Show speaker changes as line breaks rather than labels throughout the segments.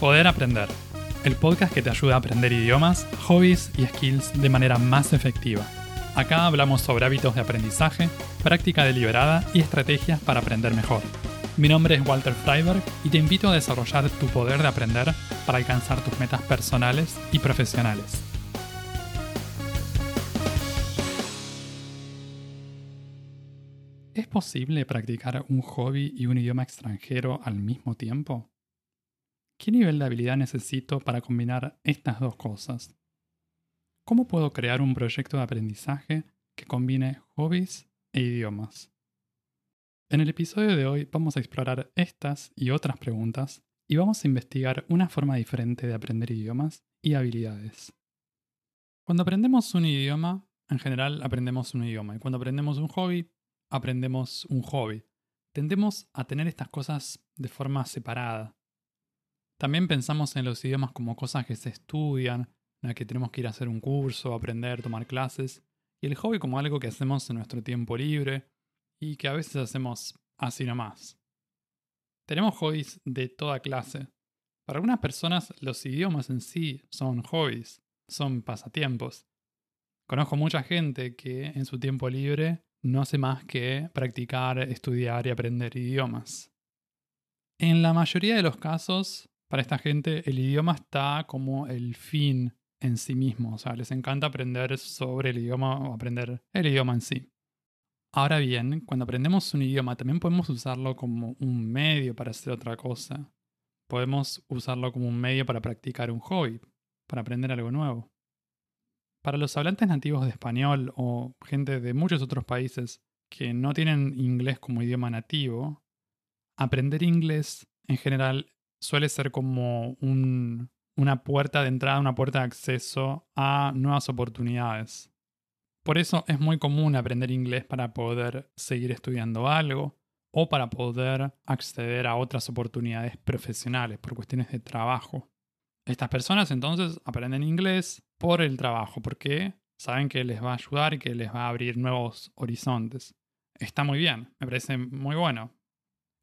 Poder Aprender, el podcast que te ayuda a aprender idiomas, hobbies y skills de manera más efectiva. Acá hablamos sobre hábitos de aprendizaje, práctica deliberada y estrategias para aprender mejor. Mi nombre es Walter Freiberg y te invito a desarrollar tu poder de aprender para alcanzar tus metas personales y profesionales. ¿Es posible practicar un hobby y un idioma extranjero al mismo tiempo? ¿Qué nivel de habilidad necesito para combinar estas dos cosas? ¿Cómo puedo crear un proyecto de aprendizaje que combine hobbies e idiomas? En el episodio de hoy vamos a explorar estas y otras preguntas y vamos a investigar una forma diferente de aprender idiomas y habilidades. Cuando aprendemos un idioma, en general aprendemos un idioma y cuando aprendemos un hobby, aprendemos un hobby. Tendemos a tener estas cosas de forma separada. También pensamos en los idiomas como cosas que se estudian, en que tenemos que ir a hacer un curso, aprender, tomar clases, y el hobby como algo que hacemos en nuestro tiempo libre y que a veces hacemos así nomás. Tenemos hobbies de toda clase. Para algunas personas los idiomas en sí son hobbies, son pasatiempos. Conozco mucha gente que en su tiempo libre no hace más que practicar, estudiar y aprender idiomas. En la mayoría de los casos, para esta gente el idioma está como el fin en sí mismo, o sea, les encanta aprender sobre el idioma o aprender el idioma en sí. Ahora bien, cuando aprendemos un idioma también podemos usarlo como un medio para hacer otra cosa. Podemos usarlo como un medio para practicar un hobby, para aprender algo nuevo. Para los hablantes nativos de español o gente de muchos otros países que no tienen inglés como idioma nativo, aprender inglés en general suele ser como una puerta de entrada, una puerta de acceso a nuevas oportunidades. Por eso es muy común aprender inglés para poder seguir estudiando algo o para poder acceder a otras oportunidades profesionales por cuestiones de trabajo. Estas personas entonces aprenden inglés por el trabajo, porque saben que les va a ayudar y que les va a abrir nuevos horizontes. Está muy bien, me parece muy bueno.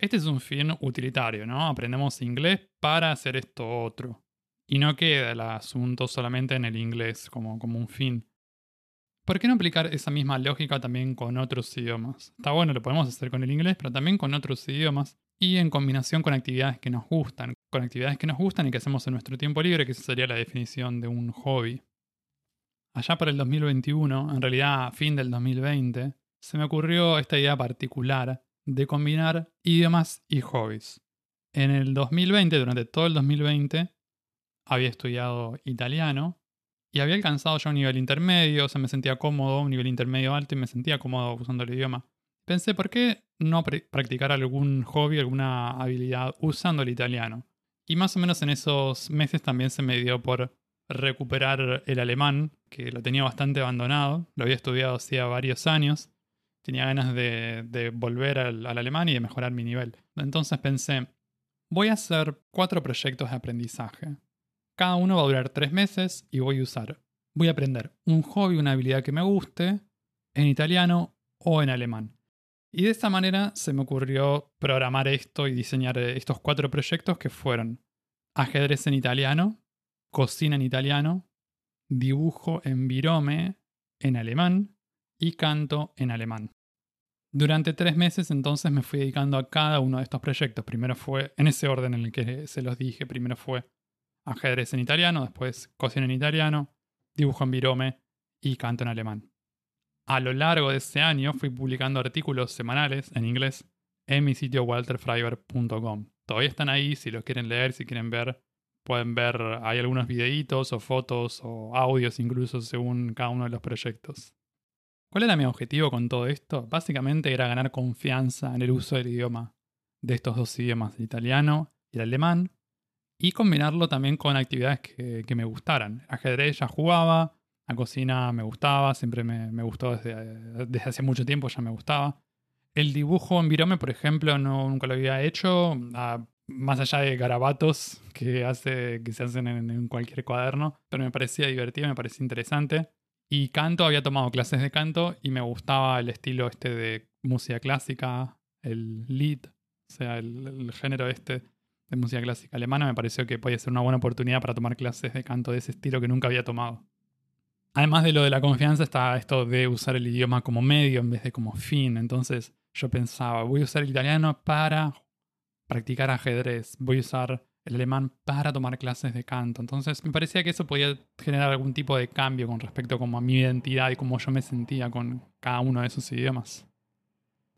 Este es un fin utilitario, ¿no? Aprendemos inglés para hacer esto otro. Y no queda el asunto solamente en el inglés como, como un fin. ¿Por qué no aplicar esa misma lógica también con otros idiomas? Está bueno, lo podemos hacer con el inglés, pero también con otros idiomas y en combinación con actividades que nos gustan, con actividades que nos gustan y que hacemos en nuestro tiempo libre, que esa sería la definición de un hobby. Allá por el 2021, en realidad fin del 2020, se me ocurrió esta idea particular de combinar idiomas y hobbies. En el 2020, durante todo el 2020, había estudiado italiano y había alcanzado ya un nivel intermedio, o sea, me sentía cómodo, un nivel intermedio alto y me sentía cómodo usando el idioma. Pensé, ¿por qué no practicar algún hobby, alguna habilidad usando el italiano? Y más o menos en esos meses también se me dio por recuperar el alemán, que lo tenía bastante abandonado, lo había estudiado hacía varios años, tenía ganas de, volver al, alemán y de mejorar mi nivel. Entonces pensé, voy a hacer cuatro proyectos de aprendizaje. Cada uno va a durar tres meses y voy a usar, voy a aprender un hobby, una habilidad que me guste, en italiano o en alemán. Y de esta manera se me ocurrió programar esto y diseñar estos cuatro proyectos que fueron ajedrez en italiano, cocina en italiano, dibujo en virome en alemán y canto en alemán. Durante tres meses entonces me fui dedicando a cada uno de estos proyectos. Primero fue, en ese orden en el que se los dije, primero fue ajedrez en italiano, después cocina en italiano, dibujo en virome y canto en alemán. A lo largo de ese año fui publicando artículos semanales en inglés en mi sitio walterfreiber.com. Todavía están ahí, si los quieren leer, si quieren ver, pueden ver, hay algunos videitos o fotos o audios incluso según cada uno de los proyectos. ¿Cuál era mi objetivo con todo esto? Básicamente era ganar confianza en el uso del idioma, de estos dos idiomas, el italiano y el alemán, y combinarlo también con actividades que, me gustaran. Ajedrez ya jugaba, la cocina me gustaba, siempre me, gustó desde, hace mucho tiempo, ya me gustaba. El dibujo en virome, por ejemplo, no, nunca lo había hecho, más allá de garabatos que, hace, que se hacen en cualquier cuaderno, pero me parecía divertido, me parecía interesante. Y canto, había tomado clases de canto y me gustaba el estilo este de música clásica, el lead, o sea, el, género este, de música clásica alemana, me pareció que podía ser una buena oportunidad para tomar clases de canto de ese estilo que nunca había tomado. Además de lo de la confianza está esto de usar el idioma como medio en vez de como fin. Entonces yo pensaba, voy a usar el italiano para practicar ajedrez, voy a usar el alemán para tomar clases de canto. Entonces me parecía que eso podía generar algún tipo de cambio con respecto a mi identidad y cómo yo me sentía con cada uno de esos idiomas.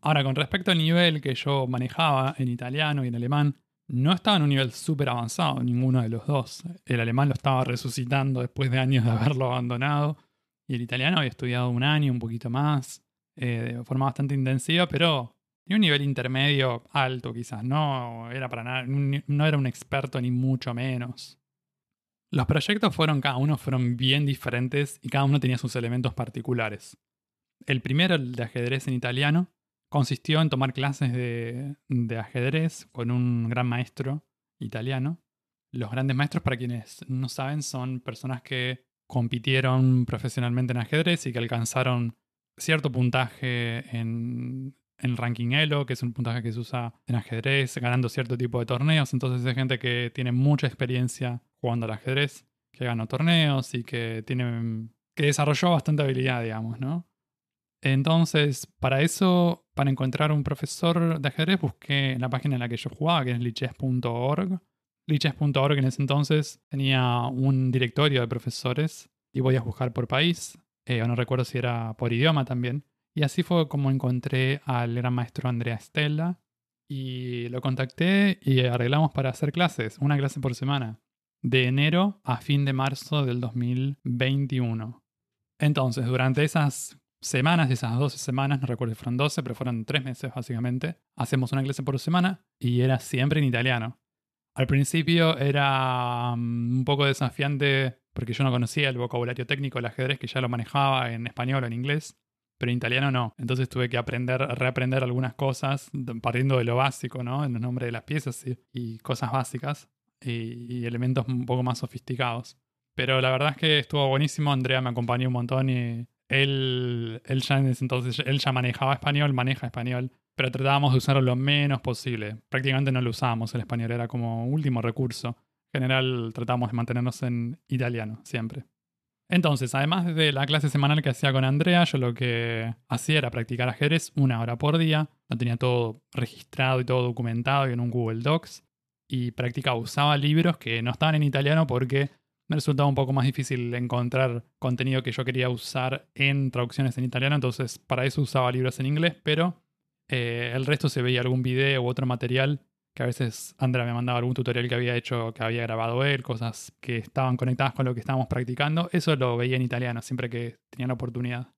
Ahora, con respecto al nivel que yo manejaba en italiano y en alemán, no estaba en un nivel súper avanzado, ninguno de los dos. El alemán lo estaba resucitando después de años de haberlo abandonado. Y el italiano había estudiado un año, un poquito más, eh, de forma bastante intensiva, pero tenía un nivel intermedio alto quizás. No era para nada, no era un experto ni mucho menos. Los proyectos fueron, cada uno fueron bien diferentes y cada uno tenía sus elementos particulares. El primero, el de ajedrez en italiano, consistió en tomar clases de, ajedrez con un gran maestro italiano. Los grandes maestros, para quienes no saben, son personas que compitieron profesionalmente en ajedrez y que alcanzaron cierto puntaje en, el ranking Elo, que es un puntaje que se usa en ajedrez, ganando cierto tipo de torneos. Entonces es gente que tiene mucha experiencia jugando al ajedrez, que ganó torneos y que tiene que desarrolló bastante habilidad, digamos, ¿no? Entonces, para eso, para encontrar un profesor de ajedrez, busqué en la página en la que yo jugaba, que es liches.org. Liches.org en ese entonces tenía un directorio de profesores y a buscar por país, eh, o no recuerdo si era por idioma también. Y así fue como encontré al gran maestro Andrea Stella y lo contacté y arreglamos para hacer clases, una clase por semana, de enero a fin de marzo del 2021. Entonces, durante esas semanas, esas 12 semanas, no recuerdo si fueron 12, pero fueron 3 meses básicamente, hacemos una clase por semana y era siempre en italiano. Al principio era mm, un poco desafiante porque yo no conocía el vocabulario técnico del ajedrez, que ya lo manejaba en español o en inglés, pero en italiano no. Entonces tuve que aprender, reaprender algunas cosas, partiendo de lo básico, ¿no? En los nombres de las piezas y, cosas básicas, y, y, elementos un poco más sofisticados. Pero la verdad es que estuvo buenísimo, Andrea me acompañó un montón y él, él ya entonces, él ya manejaba español, maneja español, pero tratábamos de usarlo lo menos posible. Prácticamente no lo usábamos el español, era como último recurso. En general tratábamos de mantenernos en italiano, siempre. Entonces, además de la clase semanal que hacía con Andrea, yo lo que hacía era practicar ajedrez una hora por día. Lo tenía todo registrado y todo documentado en un Google Docs. Y practicaba, usaba libros que no estaban en italiano porque me resultaba un poco más difícil encontrar contenido que yo quería usar en traducciones en italiano, entonces para eso usaba libros en inglés, pero eh, el resto se veía algún video u otro material que a veces Andrea me mandaba algún tutorial que había hecho, que había grabado él, cosas que estaban conectadas con lo que estábamos practicando, eso lo veía en italiano siempre que tenía la oportunidad.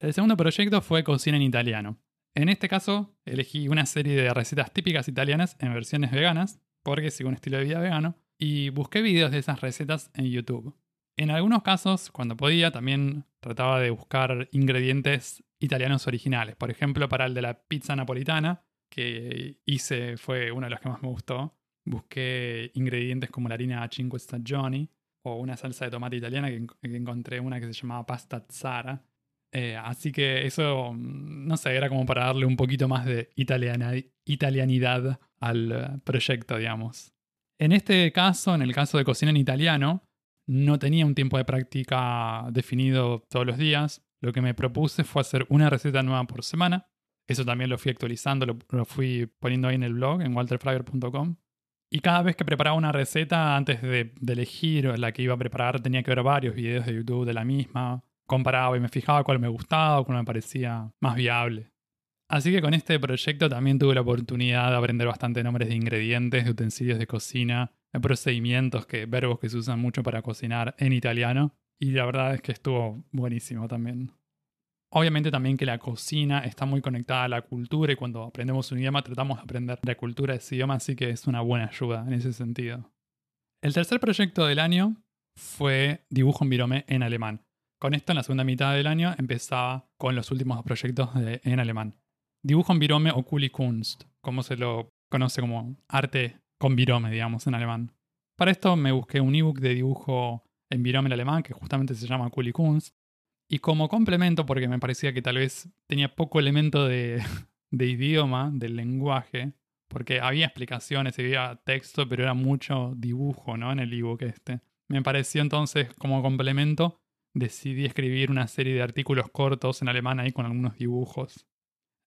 El segundo proyecto fue cocina en italiano. En este caso, elegí una serie de recetas típicas italianas en versiones veganas, porque sigo un estilo de vida vegano, y busqué videos de esas recetas en YouTube. En algunos casos, cuando podía, también trataba de buscar ingredientes italianos originales. Por ejemplo, para el de la pizza napolitana, que hice, fue uno de los que más me gustó. Busqué ingredientes como la harina Cinque Stagioni o una salsa de tomate italiana que, encontré una que se llamaba pasta zara. Eh, así que eso, mm, no sé, era como para darle un poquito más de italianidad al proyecto, digamos. En este caso, en el caso de cocina en italiano, no tenía un tiempo de práctica definido todos los días. Lo que me propuse fue hacer una receta nueva por semana. Eso también lo fui actualizando, lo, fui poniendo ahí en el blog, en walterfryer.com. Y cada vez que preparaba una receta, antes de, de, elegir la que iba a preparar, tenía que ver varios videos de YouTube de la misma. Comparaba y me fijaba cuál me gustaba o cuál me parecía más viable. Así que con este proyecto también tuve la oportunidad de aprender bastante nombres de ingredientes, de utensilios de cocina, de procedimientos, que, verbos que se usan mucho para cocinar en italiano. Y la verdad es que estuvo buenísimo también. Obviamente también que la cocina está muy conectada a la cultura y cuando aprendemos un idioma tratamos de aprender la cultura de ese idioma, así que es una buena ayuda en ese sentido. El tercer proyecto del año fue Dibujo en Virome en alemán. Con esto en la segunda mitad del año empezaba con los últimos dos proyectos en alemán. Dibujo en virome o Kunst, como se lo conoce como arte con virome, digamos, en alemán. Para esto me busqué un ebook de dibujo en virome en alemán que justamente se llama Kunst. Y como complemento, porque me parecía que tal vez tenía poco elemento de, de idioma, del lenguaje, porque había explicaciones había texto, pero era mucho dibujo, ¿no? En el ebook este. Me pareció entonces como complemento, decidí escribir una serie de artículos cortos en alemán ahí con algunos dibujos.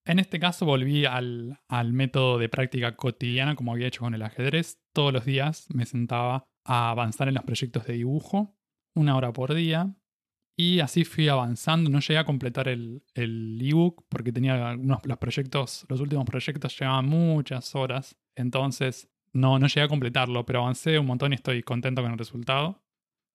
En este caso volví al, al método de práctica cotidiana como había hecho con el ajedrez. Todos los días me sentaba a avanzar en los proyectos de dibujo, una hora por día, y así fui avanzando. No llegué a completar el, el ebook porque tenía algunos los proyectos, los últimos proyectos llevaban muchas horas. Entonces no, no llegué a completarlo, pero avancé un montón y estoy contento con el resultado.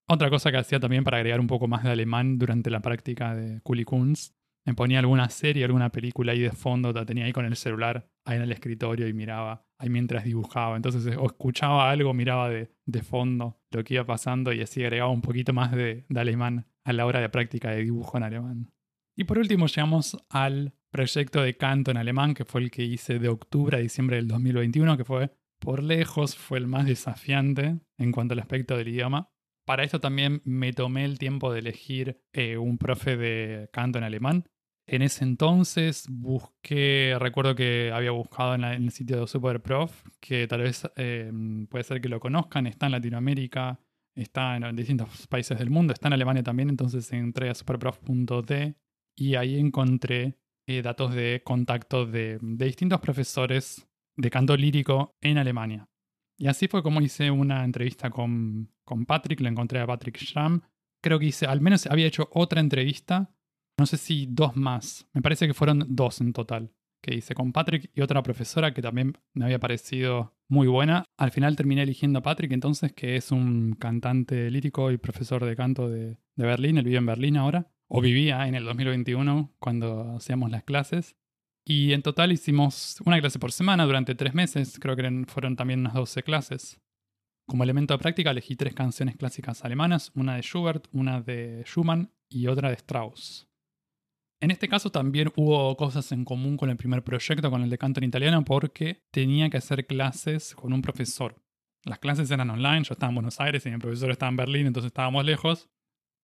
Otra cosa que hacía también para agregar un poco más de alemán durante la práctica de Kunst, me ponía alguna serie, alguna película ahí de fondo, la tenía ahí con el celular, ahí en el escritorio y miraba ahí mientras dibujaba. Entonces o escuchaba algo, miraba de, de fondo lo que iba pasando y así agregaba un poquito más de, de alemán a la hora de práctica de dibujo en alemán. Y por último llegamos al proyecto de canto en alemán, que fue el que hice de octubre a diciembre del 2021, que fue por lejos fue el más desafiante en cuanto al aspecto del idioma. Para esto también me tomé el tiempo de elegir eh, un profe de canto en alemán. En ese entonces busqué, recuerdo que había buscado en, el sitio de Superprof, que tal vez eh, puede ser que lo conozcan, está en Latinoamérica, está en distintos países del mundo, está en Alemania también, entonces entré a superprof.de y ahí encontré eh, datos de contacto de, distintos profesores de canto lírico en Alemania. Y así fue como hice una entrevista con, con Patrick, le encontré a Patrick Schramm. Creo que hice, al menos había hecho otra entrevista, no sé si dos más, me parece que fueron dos en total que hice con Patrick y otra profesora que también me había parecido muy buena. Al final terminé eligiendo a Patrick entonces, que es un cantante lírico y profesor de canto de, Berlín. Él vive en Berlín ahora, o vivía en el 2021 cuando hacíamos las clases. Y en total hicimos una clase por semana durante tres meses, creo que fueron también unas 12 clases. Como elemento de práctica elegí tres canciones clásicas alemanas, una de Schubert, una de Schumann y otra de Strauss. En este caso también hubo cosas en común con el primer proyecto, con el de canto en italiano, porque tenía que hacer clases con un profesor. Las clases eran online, yo estaba en Buenos Aires y mi profesor estaba en Berlín, entonces estábamos lejos.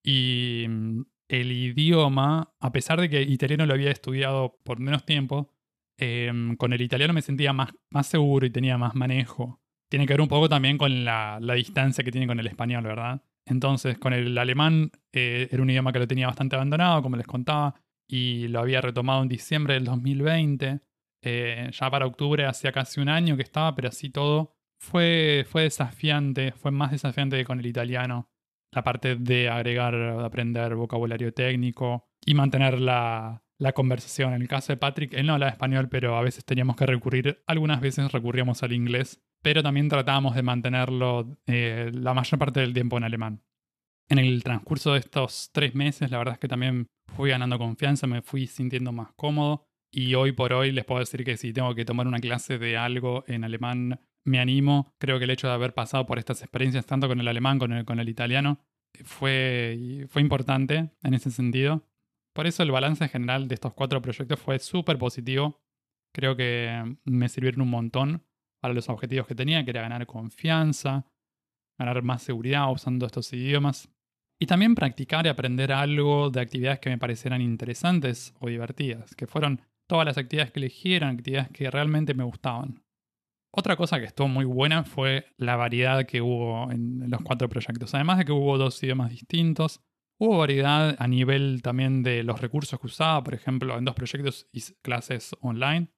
Y mm, el idioma, a pesar de que italiano lo había estudiado por menos tiempo, em, con el italiano me sentía más, más seguro y tenía más manejo. Tiene que ver un poco también con la, distancia que tiene con el español, ¿verdad? Entonces, con el alemán eh, era un idioma que lo tenía bastante abandonado, como les contaba y lo había retomado en diciembre del 2020. Eh, ya para octubre hacía casi un año que estaba, pero así todo fue, fue desafiante, fue más desafiante que con el italiano. La parte de agregar, de aprender vocabulario técnico y mantener la, la conversación. En el caso de Patrick, él no hablaba español, pero a veces teníamos que recurrir, algunas veces recurríamos al inglés, pero también tratábamos de mantenerlo eh, la mayor parte del tiempo en alemán. En el transcurso de estos tres meses, la verdad es que también fui ganando confianza, me fui sintiendo más cómodo y hoy por hoy les puedo decir que si tengo que tomar una clase de algo en alemán, me animo. Creo que el hecho de haber pasado por estas experiencias, tanto con el alemán como con el, italiano, fue, fue importante en ese sentido. Por eso el balance general de estos cuatro proyectos fue súper positivo. Creo que me sirvieron un montón para los objetivos que tenía, que era ganar confianza, ganar más seguridad usando estos idiomas. Y también practicar y aprender algo de actividades que me parecieran interesantes o divertidas, que fueron todas las actividades que eligieron, actividades que realmente me gustaban. Otra cosa que estuvo muy buena fue la variedad que hubo en los cuatro proyectos. Además de que hubo dos idiomas distintos, hubo variedad a nivel también de los recursos que usaba. Por ejemplo, en dos proyectos hice clases online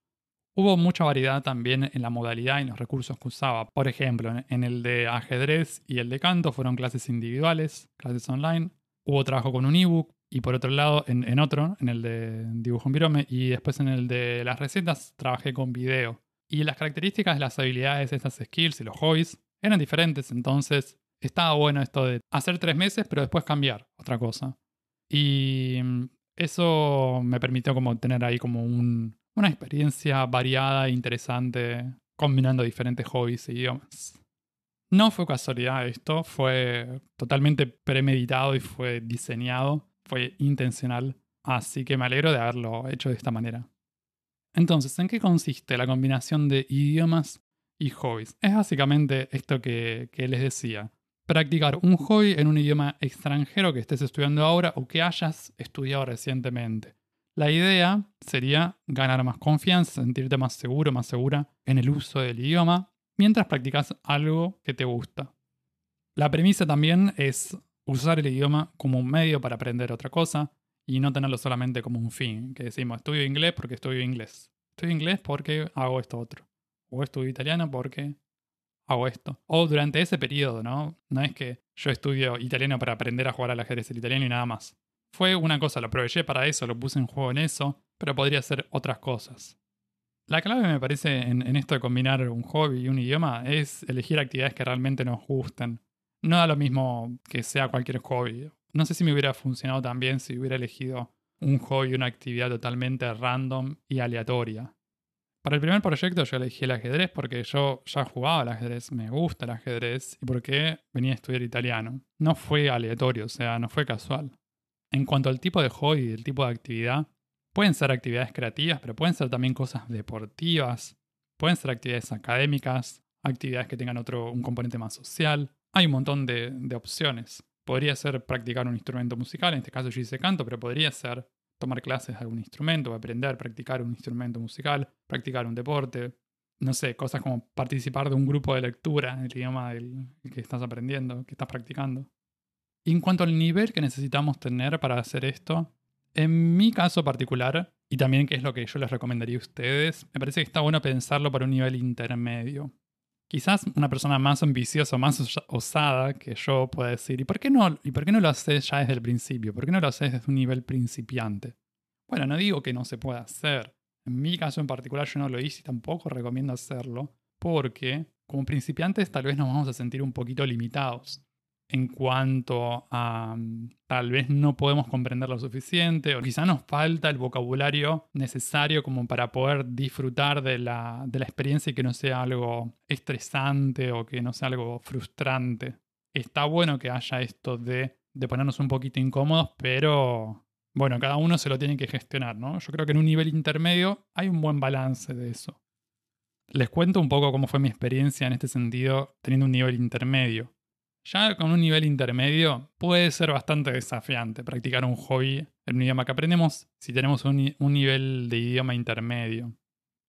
Hubo mucha variedad también en la modalidad y en los recursos que usaba. Por ejemplo, en el de ajedrez y el de canto fueron clases individuales, clases online. Hubo trabajo con un ebook y por otro lado, en, otro, en el de dibujo en virome y después en el de las recetas, trabajé con video. Y las características de las habilidades, estas skills y los hobbies eran diferentes, entonces estaba bueno esto de hacer tres meses pero después cambiar otra cosa. Y eso me permitió como tener ahí como un, una experiencia variada e interesante, combinando diferentes hobbies e idiomas. No fue casualidad esto, fue totalmente premeditado y fue diseñado, fue intencional, así que me alegro de haberlo hecho de esta manera. Entonces, ¿en qué consiste la combinación de idiomas y hobbies? Es básicamente esto que, que les decía. Practicar un hobby en un idioma extranjero que estés estudiando ahora o que hayas estudiado recientemente. La idea sería ganar más confianza, sentirte más seguro, más segura en el uso del idioma, mientras practicas algo que te gusta. La premisa también es usar el idioma como un medio para aprender otra cosa y no tenerlo solamente como un fin, que decimos, estudio inglés porque estudio inglés. Estudio inglés porque hago esto otro. O estudio italiano porque hago esto. O durante ese periodo, ¿no? No es que yo estudio italiano para aprender a jugar al ajedrez el italiano y nada más. Fue una cosa, lo aproveché para eso, lo puse en juego en eso, pero podría ser otras cosas. La clave me parece en, en esto de combinar un hobby y un idioma es elegir actividades que realmente nos gusten. No da lo mismo que sea cualquier hobby. No sé si me hubiera funcionado tan bien si hubiera elegido un hobby, una actividad totalmente random y aleatoria. Para el primer proyecto yo elegí el ajedrez porque yo ya jugaba al ajedrez, me gusta el ajedrez y porque venía a estudiar italiano. No fue aleatorio, o sea, no fue casual. En cuanto al tipo de hobby y el tipo de actividad, pueden ser actividades creativas, pero pueden ser también cosas deportivas, pueden ser actividades académicas, actividades que tengan otro, un componente más social. Hay un montón de, opciones. Podría ser practicar un instrumento musical, en este caso yo hice canto, pero podría ser tomar clases de algún instrumento, aprender, practicar un instrumento musical, practicar un deporte, no sé, cosas como participar de un grupo de lectura el idioma del que estás aprendiendo, que estás practicando. Y en cuanto al nivel que necesitamos tener para hacer esto, en mi caso particular, y también que es lo que yo les recomendaría a ustedes, me parece que está bueno pensarlo para un nivel intermedio. Quizás una persona más ambiciosa, más osada que yo pueda decir, ¿y por qué no, y por qué no lo haces ya desde el principio? ¿Por qué no lo haces desde un nivel principiante? Bueno, no digo que no se pueda hacer. En mi caso en particular yo no lo hice y tampoco recomiendo hacerlo, porque como principiantes tal vez nos vamos a sentir un poquito limitados en cuanto a tal vez no podemos comprender lo suficiente o quizá nos falta el vocabulario necesario como para poder disfrutar de la, de la experiencia y que no sea algo estresante o que no sea algo frustrante. Está bueno que haya esto de, de ponernos un poquito incómodos, pero bueno, cada uno se lo tiene que gestionar, ¿no? Yo creo que en un nivel intermedio hay un buen balance de eso. Les cuento un poco cómo fue mi experiencia en este sentido teniendo un nivel intermedio. Ya con un nivel intermedio puede ser bastante desafiante practicar un hobby en un idioma que aprendemos si tenemos un, nivel de idioma intermedio.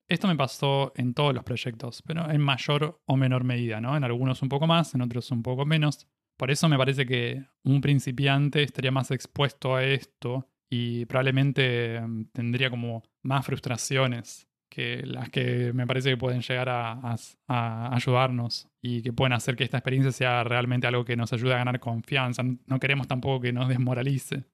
Esto me pasó en todos los proyectos, pero en mayor o menor medida, ¿no? En algunos un poco más, en otros un poco menos. Por eso me parece que un principiante estaría más expuesto a esto y probablemente mm, tendría como más frustraciones que las que me parece que pueden llegar a, ayudarnos y que pueden hacer que esta experiencia sea realmente algo que nos ayude a ganar confianza. No queremos tampoco que nos desmoralice.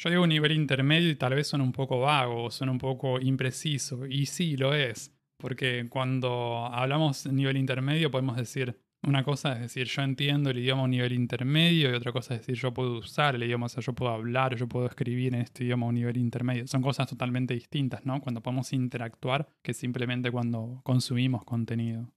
Yo digo un nivel intermedio y tal vez suena un poco vago, suena un poco impreciso, y sí lo es, porque cuando hablamos nivel intermedio podemos decir, una cosa es decir, yo entiendo el idioma a un nivel intermedio y otra cosa es decir, yo puedo usar el idioma, o sea, yo puedo hablar, yo puedo escribir en este idioma a un nivel intermedio. Son cosas totalmente distintas, ¿no? Cuando podemos interactuar que simplemente cuando consumimos contenido.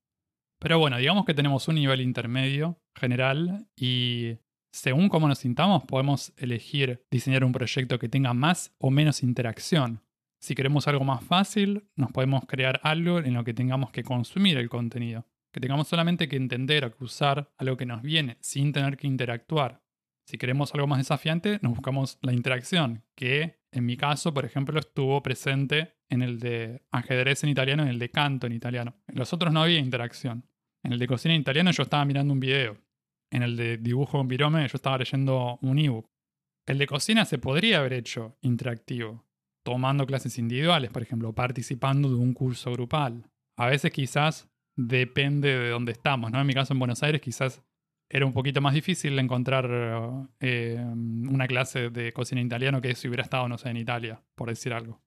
Pero bueno, digamos que tenemos un nivel intermedio general y según cómo nos sintamos podemos elegir diseñar un proyecto que tenga más o menos interacción. Si queremos algo más fácil, nos podemos crear algo en lo que tengamos que consumir el contenido que tengamos solamente que entender o que usar algo que nos viene sin tener que interactuar. Si queremos algo más desafiante, nos buscamos la interacción, que en mi caso, por ejemplo, estuvo presente en el de ajedrez en italiano y en el de canto en italiano. En los otros no había interacción. En el de cocina en italiano yo estaba mirando un video. En el de dibujo en virome yo estaba leyendo un ebook. El de cocina se podría haber hecho interactivo, tomando clases individuales, por ejemplo, participando de un curso grupal. A veces quizás depende de dónde estamos, ¿no? En mi caso en Buenos Aires quizás era un poquito más difícil encontrar eh, una clase de cocina italiano que si hubiera estado, no sé, en Italia, por decir algo.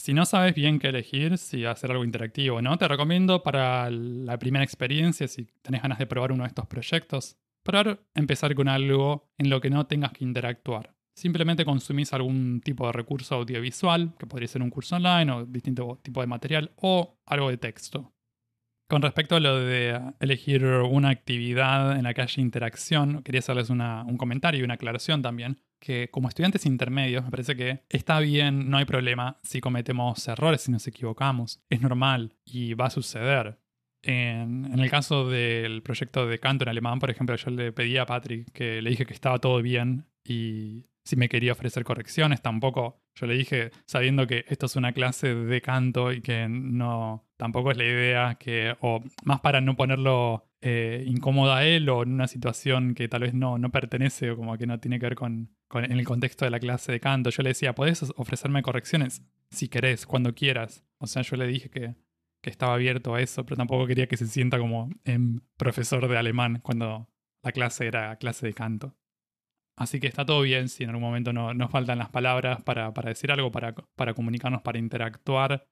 Si no sabes bien qué elegir, si hacer algo interactivo o no, te recomiendo para la primera experiencia, si tenés ganas de probar uno de estos proyectos, probar empezar con algo en lo que no tengas que interactuar. Simplemente consumís algún tipo de recurso audiovisual, que podría ser un curso online o distinto tipo de material, o algo de texto. Con respecto a lo de elegir una actividad en la que haya interacción, quería hacerles un comentario y una aclaración también, que como estudiantes intermedios me parece que está bien, no hay problema si cometemos errores, si nos equivocamos, es normal y va a suceder. En, en, el caso del proyecto de canto en alemán, por ejemplo, yo le pedí a Patrick que le dije que estaba todo bien y si me quería ofrecer correcciones, tampoco yo le dije, sabiendo que esto es una clase de canto y que no, tampoco es la idea que, o más para no ponerlo eh, incómodo a él o en una situación que tal vez no, no pertenece o como que no tiene que ver con, en el contexto de la clase de canto. Yo le decía, podés ofrecerme correcciones si querés, cuando quieras. O sea, yo le dije que, que estaba abierto a eso, pero tampoco quería que se sienta como en profesor de alemán cuando la clase era clase de canto. Así que está todo bien si en algún momento no, nos faltan las palabras para, decir algo, para, para, comunicarnos, para interactuar.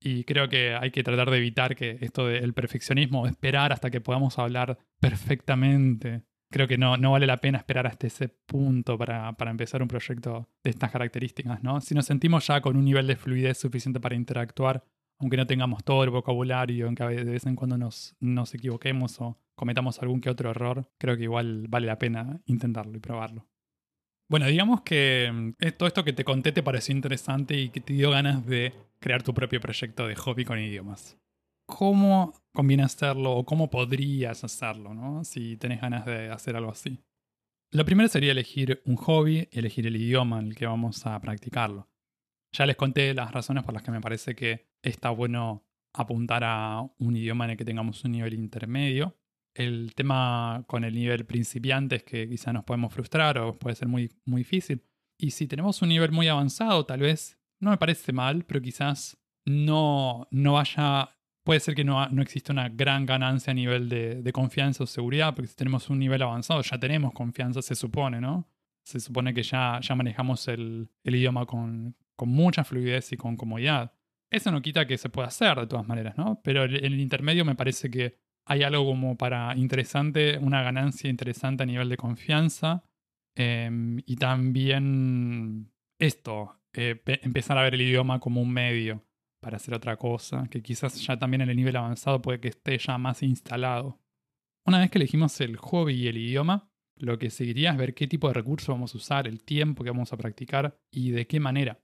Y creo que hay que tratar de evitar que esto del perfeccionismo, esperar hasta que podamos hablar perfectamente. Creo que no, no vale la pena esperar hasta ese punto para, para empezar un proyecto de estas características, ¿no? Si nos sentimos ya con un nivel de fluidez suficiente para interactuar, aunque no tengamos todo el vocabulario, aunque de vez en cuando nos, nos equivoquemos o cometamos algún que otro error, creo que igual vale la pena intentarlo y probarlo. Bueno, digamos que mm, todo esto que te conté te pareció interesante y que te dio ganas de crear tu propio proyecto de hobby con idiomas. ¿Cómo conviene hacerlo o cómo podrías hacerlo, ¿no? si tenés ganas de hacer algo así? Lo primero sería elegir un hobby y elegir el idioma en el que vamos a practicarlo. Ya les conté las razones por las que me parece que está bueno apuntar a un idioma en el que tengamos un nivel intermedio. El tema con el nivel principiante es que quizá nos podemos frustrar o puede ser muy, muy difícil. Y si tenemos un nivel muy avanzado, tal vez no me parece mal, pero quizás no, no vaya. Puede ser que no, no exista una gran ganancia a nivel de, confianza o seguridad, porque si tenemos un nivel avanzado ya tenemos confianza, se supone, ¿no? Se supone que ya, ya manejamos el, el idioma con, con mucha fluidez y con comodidad. Eso no quita que se pueda hacer de todas maneras, ¿no? Pero en el intermedio me parece que hay algo como para interesante, una ganancia interesante a nivel de confianza. Em, y también esto, eh, empezar a ver el idioma como un medio para hacer otra cosa, que quizás ya también en el nivel avanzado puede que esté ya más instalado. Una vez que elegimos el hobby y el idioma, lo que seguiría es ver qué tipo de recursos vamos a usar, el tiempo que vamos a practicar y de qué manera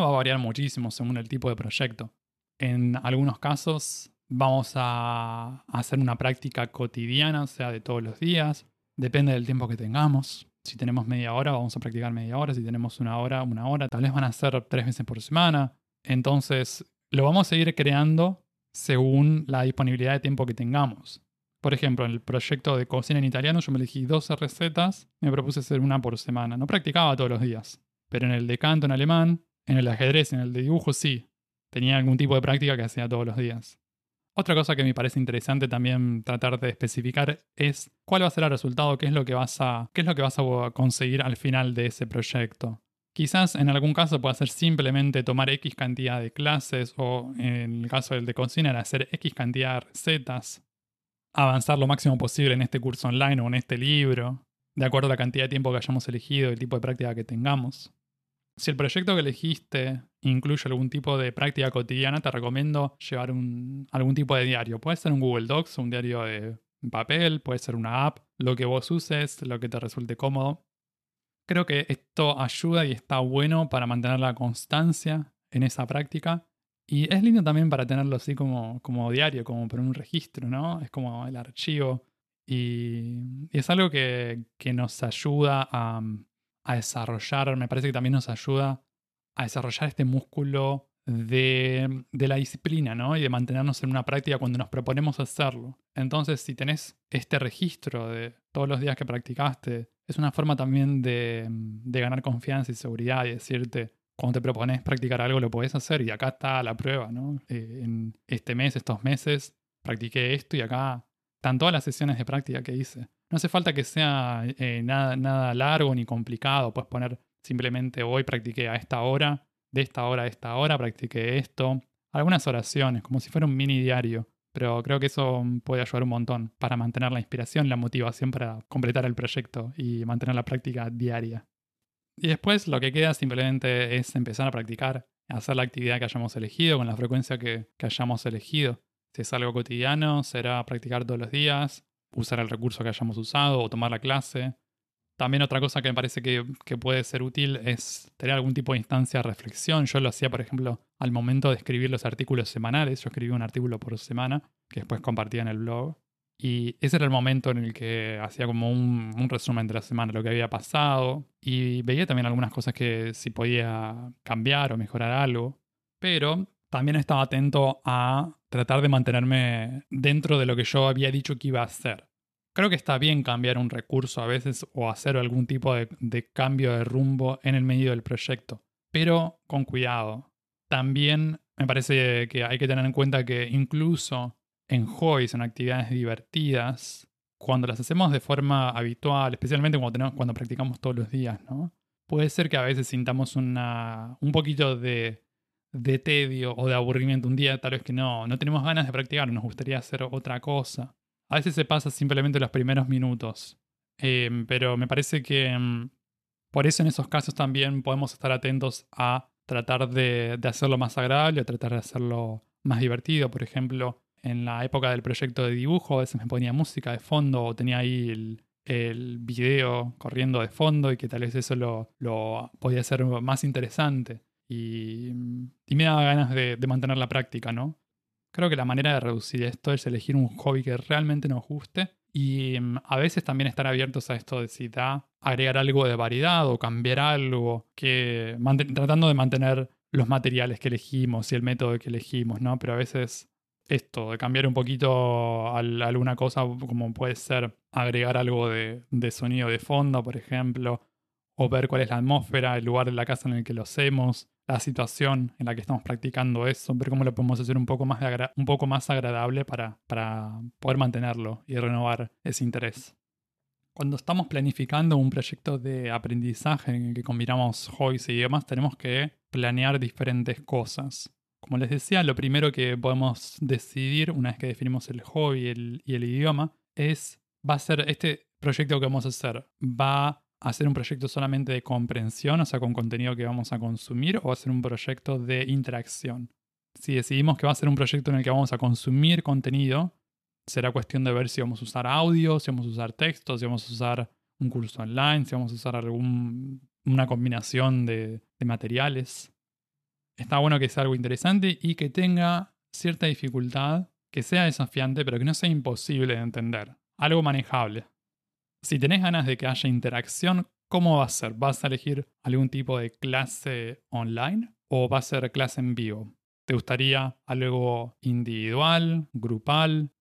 va a variar muchísimo según el tipo de proyecto. En algunos casos vamos a hacer una práctica cotidiana, o sea, de todos los días. Depende del tiempo que tengamos. Si tenemos media hora, vamos a practicar media hora. Si tenemos una hora, una hora. Tal vez van a ser tres veces por semana. Entonces, lo vamos a ir creando según la disponibilidad de tiempo que tengamos. Por ejemplo, en el proyecto de cocina en italiano yo me elegí 12 recetas, me propuse hacer una por semana. No practicaba todos los días, pero en el de canto en alemán en el ajedrez, en el de dibujo, sí. Tenía algún tipo de práctica que hacía todos los días. Otra cosa que me parece interesante también tratar de especificar es cuál va a ser el resultado, qué es lo que vas a, qué es lo que vas a conseguir al final de ese proyecto. Quizás en algún caso pueda ser simplemente tomar X cantidad de clases o en el caso del de cocina hacer X cantidad de recetas, avanzar lo máximo posible en este curso online o en este libro, de acuerdo a la cantidad de tiempo que hayamos elegido y el tipo de práctica que tengamos. Si el proyecto que elegiste incluye algún tipo de práctica cotidiana, te recomiendo llevar algún tipo de diario. Puede ser un Google Docs, un diario de papel, puede ser una app, lo que vos uses, lo que te resulte cómodo. Creo que esto ayuda y está bueno para mantener la constancia en esa práctica. Y es lindo también para tenerlo así como, como diario, como por un registro, ¿no? Es como el archivo. Y, es algo que, que nos ayuda a, a desarrollar, me parece que también nos ayuda a desarrollar este músculo de, la disciplina, ¿no? Y de mantenernos en una práctica cuando nos proponemos hacerlo. Entonces, si tenés este registro de todos los días que practicaste, es una forma también de, ganar confianza y seguridad y decirte, cuando te propones practicar algo, lo podés hacer y acá está la prueba, ¿no? Eh, en este mes, estos meses, practiqué esto y acá están todas las sesiones de práctica que hice. No hace falta que sea eh, nada, nada largo ni complicado. Puedes poner simplemente hoy practiqué a esta hora, de esta hora a esta hora practiqué esto. Algunas oraciones, como si fuera un mini diario. Pero creo que eso puede ayudar un montón para mantener la inspiración, la motivación para completar el proyecto y mantener la práctica diaria. Y después lo que queda simplemente es empezar a practicar, hacer la actividad que hayamos elegido con la frecuencia que, que hayamos elegido. Si es algo cotidiano, será practicar todos los días usar el recurso que hayamos usado o tomar la clase. También otra cosa que me parece que, puede ser útil es tener algún tipo de instancia de reflexión. Yo lo hacía, por ejemplo, al momento de escribir los artículos semanales. Yo escribí un artículo por semana que después compartía en el blog. Y ese era el momento en el que hacía como un, un, resumen de la semana, lo que había pasado. Y veía también algunas cosas que si podía cambiar o mejorar algo. Pero también estaba atento a tratar de mantenerme dentro de lo que yo había dicho que iba a hacer. Creo que está bien cambiar un recurso a veces o hacer algún tipo de, cambio de rumbo en el medio del proyecto, pero con cuidado. También me parece que hay que tener en cuenta que incluso en hobbies, en actividades divertidas, cuando las hacemos de forma habitual, especialmente cuando, practicamos todos los días, ¿no? Puede ser que a veces sintamos un poquito de, de tedio o de aburrimiento. Un día tal vez que no, no tenemos ganas de practicar, nos gustaría hacer otra cosa. A veces se pasa simplemente los primeros minutos. Em, pero me parece que em, por eso en esos casos también podemos estar atentos a tratar de, hacerlo más agradable, a tratar de hacerlo más divertido. Por ejemplo, en la época del proyecto de dibujo, a veces me ponía música de fondo o tenía ahí el, video corriendo de fondo y que tal vez eso lo, podía hacer más interesante. Y, y me daba ganas de, de, mantener la práctica, ¿no? Creo que la manera de reducir esto es elegir un hobby que realmente nos guste y mm, a veces también estar abiertos a esto de si da agregar algo de variedad o cambiar algo, que tratando de mantener los materiales que elegimos y el método que elegimos, ¿no? Pero a veces esto, de cambiar un poquito alguna cosa como puede ser agregar algo de, de, sonido de fondo, por ejemplo, o ver cuál es la atmósfera, el lugar de la casa en el que lo hacemos, la situación en la que estamos practicando eso, ver cómo lo podemos hacer un poco más, un poco más agradable para, para poder mantenerlo y renovar ese interés. Cuando estamos planificando un proyecto de aprendizaje en el que combinamos hobbies y idiomas, tenemos que planear diferentes cosas. Como les decía, lo primero que podemos decidir una vez que definimos el hobby y el, idioma es, va a ser este proyecto que vamos a hacer, va a ser un proyecto solamente de comprensión, o sea, con contenido que vamos a consumir, o ser un proyecto de interacción. Si decidimos que va a ser un proyecto en el que vamos a consumir contenido, será cuestión de ver si vamos a usar audio, si vamos a usar texto, si vamos a usar un curso online, si vamos a usar algún, una combinación de, de materiales está bueno que sea algo interesante y que tenga cierta dificultad, que sea desafiante, pero que no sea imposible de entender. Algo manejable. Si tenés ganas de que haya interacción, ¿cómo va a ser? ¿Vas a elegir algún tipo de clase online o va a ser clase en vivo? ¿Te gustaría algo individual, grupal?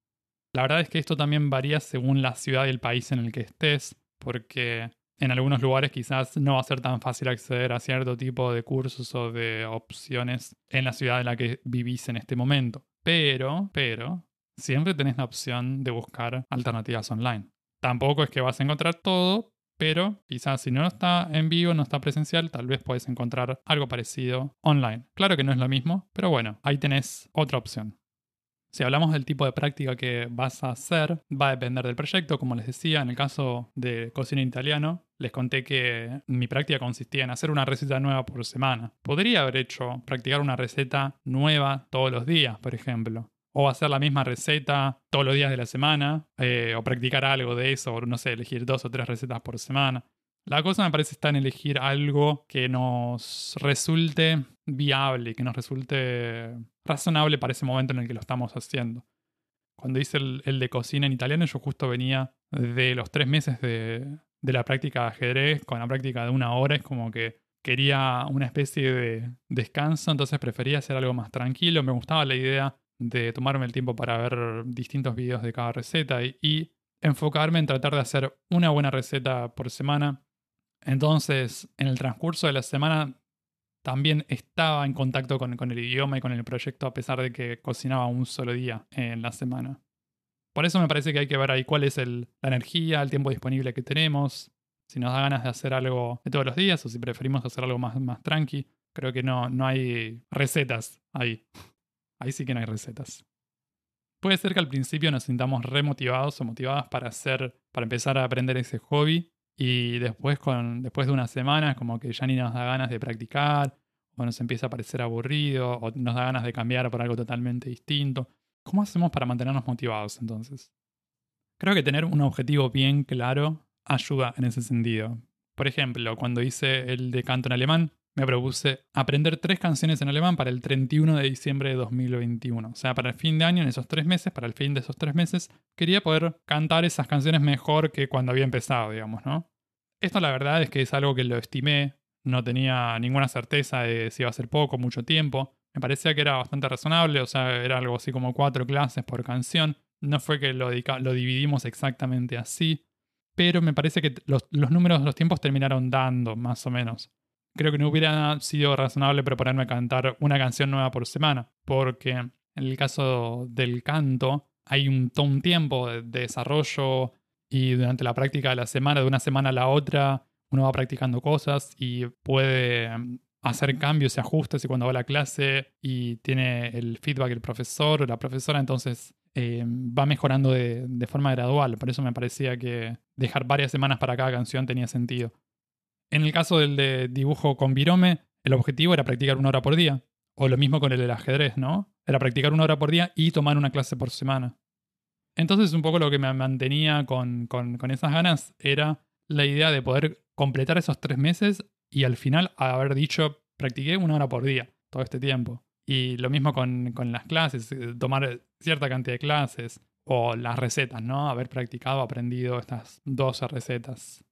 La verdad es que esto también varía según la ciudad y el país en el que estés, porque en algunos lugares quizás no va a ser tan fácil acceder a cierto tipo de cursos o de opciones en la ciudad en la que vivís en este momento. Pero, pero, siempre tenés la opción de buscar alternativas online. Tampoco es que vas a encontrar todo, pero quizás si no está en vivo, no está presencial, tal vez puedes encontrar algo parecido online. Claro que no es lo mismo, pero bueno, ahí tenés otra opción. Si hablamos del tipo de práctica que vas a hacer, va a depender del proyecto. Como les decía, en el caso de cocina italiano, les conté que mi práctica consistía en hacer una receta nueva por semana. Podría haber hecho practicar una receta nueva todos los días, por ejemplo. O hacer la misma receta todos los días de la semana, eh, o practicar algo de eso, o no sé, elegir dos o tres recetas por semana. La cosa me parece está en elegir algo que nos resulte viable, que nos resulte razonable para ese momento en el que lo estamos haciendo. Cuando hice el, de cocina en italiano, yo justo venía de los tres meses de, de, la práctica de ajedrez con la práctica de una hora. Es como que quería una especie de descanso, entonces prefería hacer algo más tranquilo. Me gustaba la idea de tomarme el tiempo para ver distintos videos de cada receta y, enfocarme en tratar de hacer una buena receta por semana entonces, en el transcurso de la semana también estaba en contacto con, el idioma y con el proyecto a pesar de que cocinaba un solo día en la semana. Por eso me parece que hay que ver ahí cuál es la energía, el tiempo disponible que tenemos, si nos da ganas de hacer algo de todos los días o si preferimos hacer algo más, más tranqui. Creo que no, no hay recetas ahí. Ahí sí que no hay recetas. Puede ser que al principio nos sintamos remotivados o motivadas para hacer, para empezar a aprender ese hobby y después, con, después de unas semanas, como que ya ni nos da ganas de practicar, o nos empieza a parecer aburrido, o nos da ganas de cambiar por algo totalmente distinto. ¿Cómo hacemos para mantenernos motivados entonces? Creo que tener un objetivo bien claro ayuda en ese sentido. Por ejemplo, cuando hice el de canto en alemán, me propuse aprender tres canciones en alemán para el 31 de diciembre de 2021. O sea, para el fin de año, en esos tres meses, para el fin de esos tres meses, quería poder cantar esas canciones mejor que cuando había empezado, digamos, ¿no? Esto la verdad es que es algo que lo estimé, no tenía ninguna certeza de si iba a ser poco, mucho tiempo. Me parecía que era bastante razonable, o sea, era algo así como cuatro clases por canción. No fue que lo, dividimos exactamente así, pero me parece que los, los números, los tiempos terminaron dando, más o menos creo que no hubiera sido razonable proponerme cantar una canción nueva por semana, porque en el caso del canto hay un, tiempo de, desarrollo y durante la práctica de la semana, de una semana a la otra, uno va practicando cosas y puede mm, hacer cambios y ajustes y cuando va a la clase y tiene el feedback del profesor o la profesora, entonces eh, va mejorando de, forma gradual. Por eso me parecía que dejar varias semanas para cada canción tenía sentido. En el caso del de dibujo con virome, el objetivo era practicar una hora por día. O lo mismo con el del ajedrez, ¿no? Era practicar una hora por día y tomar una clase por semana. Entonces un poco lo que me mantenía con, con, esas ganas era la idea de poder completar esos tres meses y al final haber dicho, practiqué una hora por día todo este tiempo. Y lo mismo con, con, las clases, eh, tomar cierta cantidad de clases o las recetas, ¿no? Haber practicado, aprendido estas 12 recetas.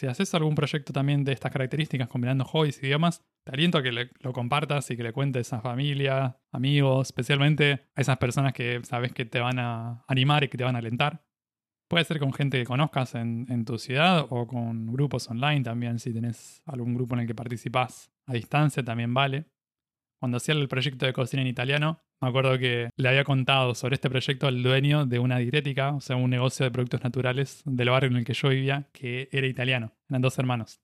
Si haces algún proyecto también de estas características, combinando hobbies y idiomas, te aliento a que lo compartas y que le cuentes a familia, amigos, especialmente a esas personas que sabes que te van a animar y que te van a alentar. Puede ser con gente que conozcas en, en tu ciudad o con grupos online también, si tenés algún grupo en el que participás a distancia, también vale. Cuando hacía el proyecto de cocina en italiano, me acuerdo que le había contado sobre este proyecto al dueño de una dietética, o sea, un negocio de productos naturales del barrio en el que yo vivía, que era italiano. Eran dos hermanos.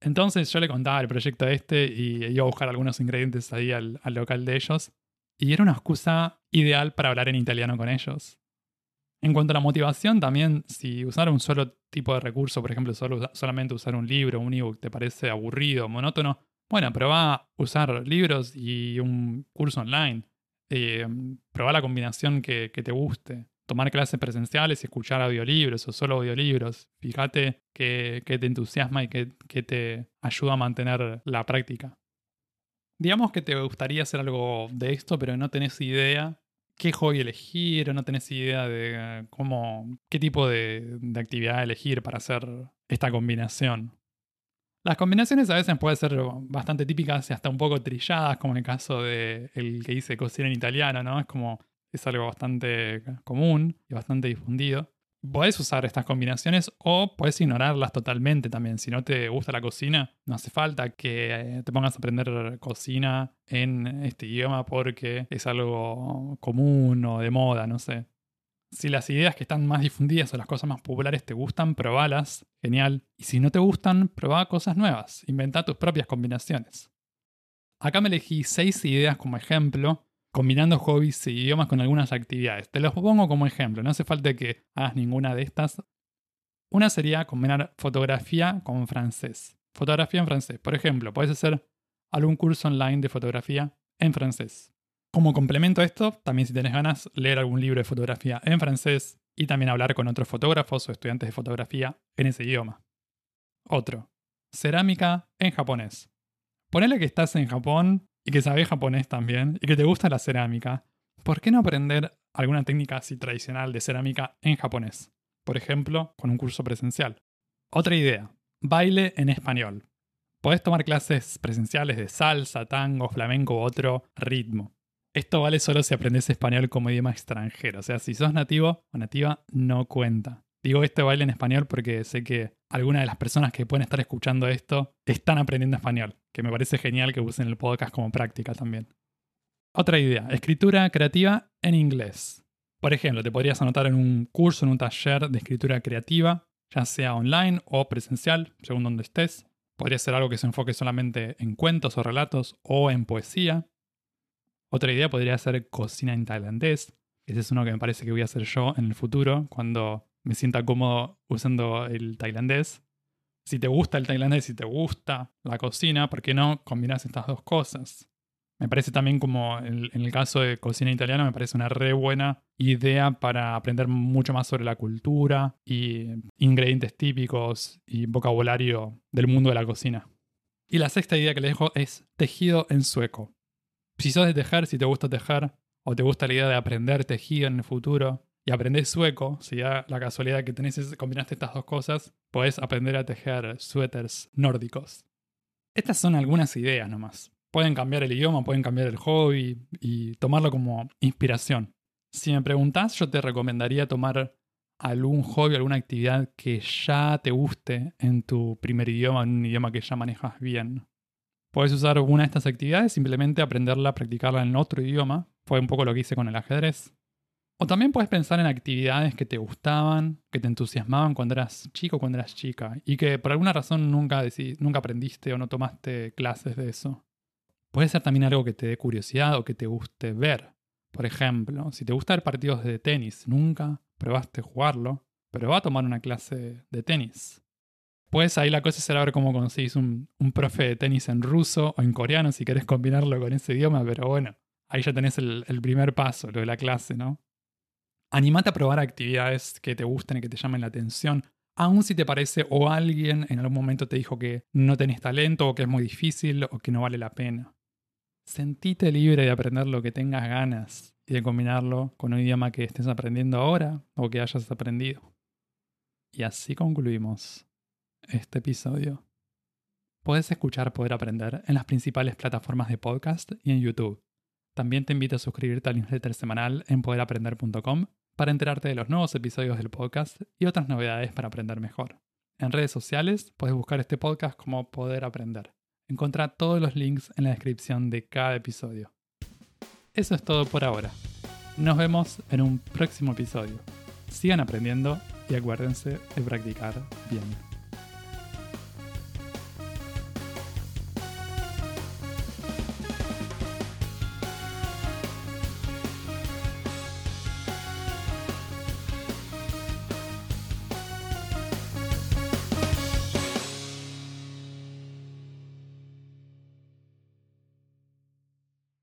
Entonces yo le contaba el proyecto este y iba a buscar algunos ingredientes ahí al, local de ellos. Y era una excusa ideal para hablar en italiano con ellos. En cuanto a la motivación, también si usar un solo tipo de recurso, por ejemplo, solo, solamente usar un libro, un ebook, te parece aburrido, monótono, bueno, prueba usar libros y un curso online. Eh, probar la combinación que, te guste. Tomar clases presenciales y escuchar audiolibros o solo audiolibros. Fíjate qué, te entusiasma y qué, te ayuda a mantener la práctica. Digamos que te gustaría hacer algo de esto, pero no tenés idea qué hobby elegir o no tenés idea de cómo, qué tipo de actividad elegir para hacer esta combinación. Las combinaciones a veces pueden ser bastante típicas y hasta un poco trilladas, como en el caso de el que dice cocina en italiano, ¿no? Es como, es algo bastante común y bastante difundido. Podés usar estas combinaciones o puedes ignorarlas totalmente también. Si no te gusta la cocina, no hace falta que eh, te pongas a aprender cocina en este idioma porque es algo común o de moda, no sé. Si las ideas que están más difundidas o las cosas más populares te gustan, probalas, genial. Y si no te gustan, probá cosas nuevas, inventa tus propias combinaciones. Acá me elegí seis ideas como ejemplo, combinando hobbies e idiomas con algunas actividades. Te los pongo como ejemplo, no hace falta que hagas ninguna de estas. Una sería combinar fotografía con francés. Fotografía en francés. Por ejemplo, puedes hacer algún curso online de fotografía en francés. Como complemento a esto, también si tenés ganas, leer algún libro de fotografía en francés y también hablar con otros fotógrafos o estudiantes de fotografía en ese idioma. Otro. Cerámica en japonés. Ponele que estás en Japón y que sabes japonés también y que te gusta la cerámica. ¿Por qué no aprender alguna técnica así tradicional de cerámica en japonés? Por ejemplo, con un curso presencial. Otra idea. Baile en español. Podés tomar clases presenciales de salsa, tango, flamenco u otro ritmo. Esto vale solo si aprendes español como idioma extranjero. O sea, si sos nativo o nativa, no cuenta. Digo este baile en español porque sé que algunas de las personas que pueden estar escuchando esto están aprendiendo español, que me parece genial que usen el podcast como práctica también. Otra idea, escritura creativa en inglés. Por ejemplo, te podrías anotar en un curso, en un taller de escritura creativa, ya sea online o presencial, según donde estés. Podría ser algo que se enfoque solamente en cuentos o relatos o en poesía. Otra idea podría ser cocina en tailandés. Ese es uno que me parece que voy a hacer yo en el futuro, cuando me sienta cómodo usando el tailandés. Si te gusta el tailandés, si te gusta la cocina, ¿por qué no combinas estas dos cosas? Me parece también como en, el caso de cocina italiana, me parece una re buena idea para aprender mucho más sobre la cultura y ingredientes típicos y vocabulario del mundo de la cocina. Y la sexta idea que les dejo es tejido en sueco. Si sos de tejer, si te gusta tejer, o te gusta la idea de aprender tejido en el futuro, y aprendés sueco, si ya la casualidad que tenés combinaste estas dos cosas, podés aprender a tejer suéteres nórdicos. Estas son algunas ideas nomás. Pueden cambiar el idioma, pueden cambiar el hobby y tomarlo como inspiración. Si me preguntás, yo te recomendaría tomar algún hobby, alguna actividad que ya te guste en tu primer idioma, en un idioma que ya manejas bien. Puedes usar alguna de estas actividades, simplemente aprenderla, practicarla en otro idioma. Fue un poco lo que hice con el ajedrez. O también puedes pensar en actividades que te gustaban, que te entusiasmaban cuando eras chico o cuando eras chica, y que por alguna razón nunca, nunca aprendiste o no tomaste clases de eso. Puede ser también algo que te dé curiosidad o que te guste ver. Por ejemplo, si te gusta ver partidos de tenis, nunca probaste jugarlo, pero va a tomar una clase de tenis. Pues ahí la cosa será ver cómo conseguís un, un, profe de tenis en ruso o en coreano si querés combinarlo con ese idioma, pero bueno, ahí ya tenés el, el primer paso, lo de la clase, ¿no? Animate a probar actividades que te gusten y que te llamen la atención, aun si te parece o alguien en algún momento te dijo que no tenés talento o que es muy difícil o que no vale la pena. Sentite libre de aprender lo que tengas ganas y de combinarlo con un idioma que estés aprendiendo ahora o que hayas aprendido. Y así concluimos este episodio. Puedes escuchar Poder Aprender en las principales plataformas de podcast y en YouTube. También te invito a suscribirte al newsletter semanal en poderaprender.com para enterarte de los nuevos episodios del podcast y otras novedades para aprender mejor. En redes sociales puedes buscar este podcast como Poder Aprender. Encontrá todos los links en la descripción de cada episodio. Eso es todo por ahora. Nos vemos en un próximo episodio. Sigan aprendiendo y acuérdense de practicar bien.